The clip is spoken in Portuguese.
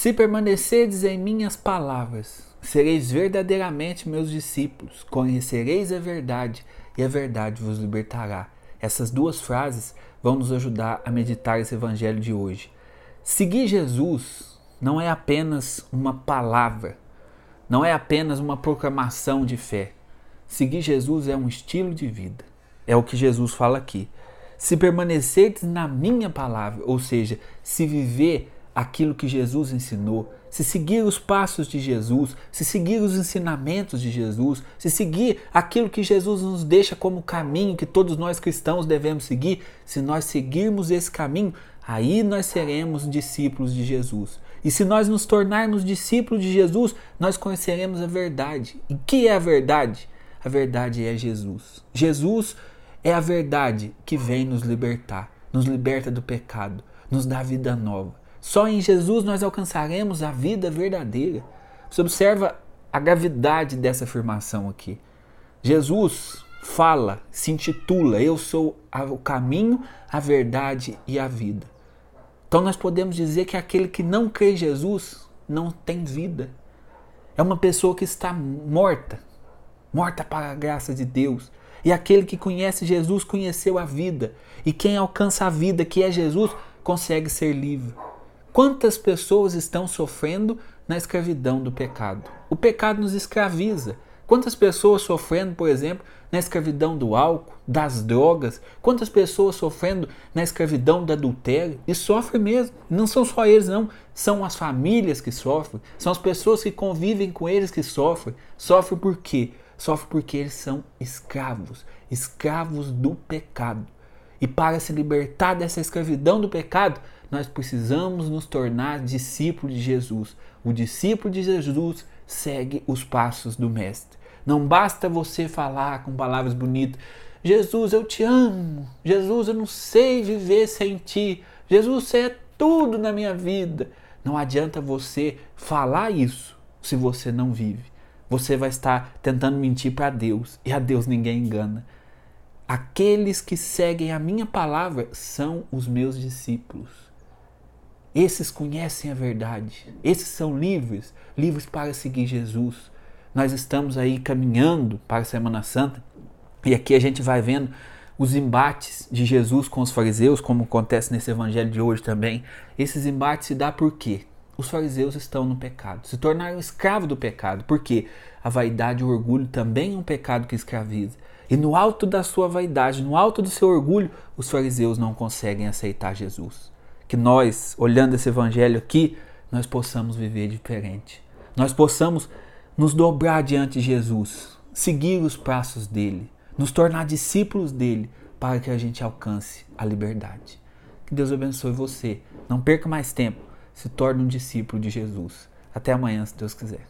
Se permanecerdes em minhas palavras, sereis verdadeiramente meus discípulos, conhecereis a verdade e a verdade vos libertará. Essas duas frases vão nos ajudar a meditar esse evangelho de hoje. Seguir Jesus não é apenas uma palavra, não é apenas uma proclamação de fé. Seguir Jesus é um estilo de vida. É o que Jesus fala aqui. Se permanecerdes na minha palavra, ou seja, se viver aquilo que Jesus ensinou, se seguir os passos de Jesus, se seguir os ensinamentos de Jesus, se seguir aquilo que Jesus nos deixa como caminho que todos nós cristãos devemos seguir, se nós seguirmos esse caminho, aí nós seremos discípulos de Jesus. E se nós nos tornarmos discípulos de Jesus, nós conheceremos a verdade. E que é a verdade? A verdade é Jesus. Jesus é a verdade que vem nos libertar, nos liberta do pecado, nos dá vida nova. Só em Jesus nós alcançaremos a vida verdadeira. Você observa a gravidade dessa afirmação aqui. Jesus fala, se intitula: Eu sou o caminho, a verdade e a vida. Então nós podemos dizer que aquele que não crê em Jesus não tem vida. É uma pessoa que está morta, morta para a graça de Deus. E aquele que conhece Jesus conheceu a vida. E quem alcança a vida, que é Jesus, consegue ser livre. Quantas pessoas estão sofrendo na escravidão do pecado? O pecado nos escraviza. Quantas pessoas sofrendo, por exemplo, na escravidão do álcool, das drogas? Quantas pessoas sofrendo na escravidão do adultério? E sofrem mesmo. Não são só eles, não. São as famílias que sofrem. São as pessoas que convivem com eles que sofrem. Sofrem por quê? Sofrem porque eles são escravos. Escravos do pecado. E para se libertar dessa escravidão do pecado, nós precisamos nos tornar discípulos de Jesus. O discípulo de Jesus segue os passos do Mestre. Não basta você falar com palavras bonitas. Jesus, eu te amo. Jesus, eu não sei viver sem ti. Jesus, você é tudo na minha vida. Não adianta você falar isso se você não vive. Você vai estar tentando mentir para Deus e a Deus ninguém engana. Aqueles que seguem a minha palavra são os meus discípulos. Esses conhecem a verdade. Esses são livres, livres para seguir Jesus. Nós estamos aí caminhando para a Semana Santa e aqui a gente vai vendo os embates de Jesus com os fariseus, como acontece nesse evangelho de hoje também. Esses embates se dá por quê? Os fariseus estão no pecado, se tornaram escravos do pecado, porque a vaidade e o orgulho também é um pecado que escraviza. E no alto da sua vaidade, no alto do seu orgulho, os fariseus não conseguem aceitar Jesus que nós, olhando esse evangelho aqui, nós possamos viver diferente. Nós possamos nos dobrar diante de Jesus, seguir os passos dele, nos tornar discípulos dele, para que a gente alcance a liberdade. Que Deus abençoe você. Não perca mais tempo. Se torne um discípulo de Jesus. Até amanhã, se Deus quiser.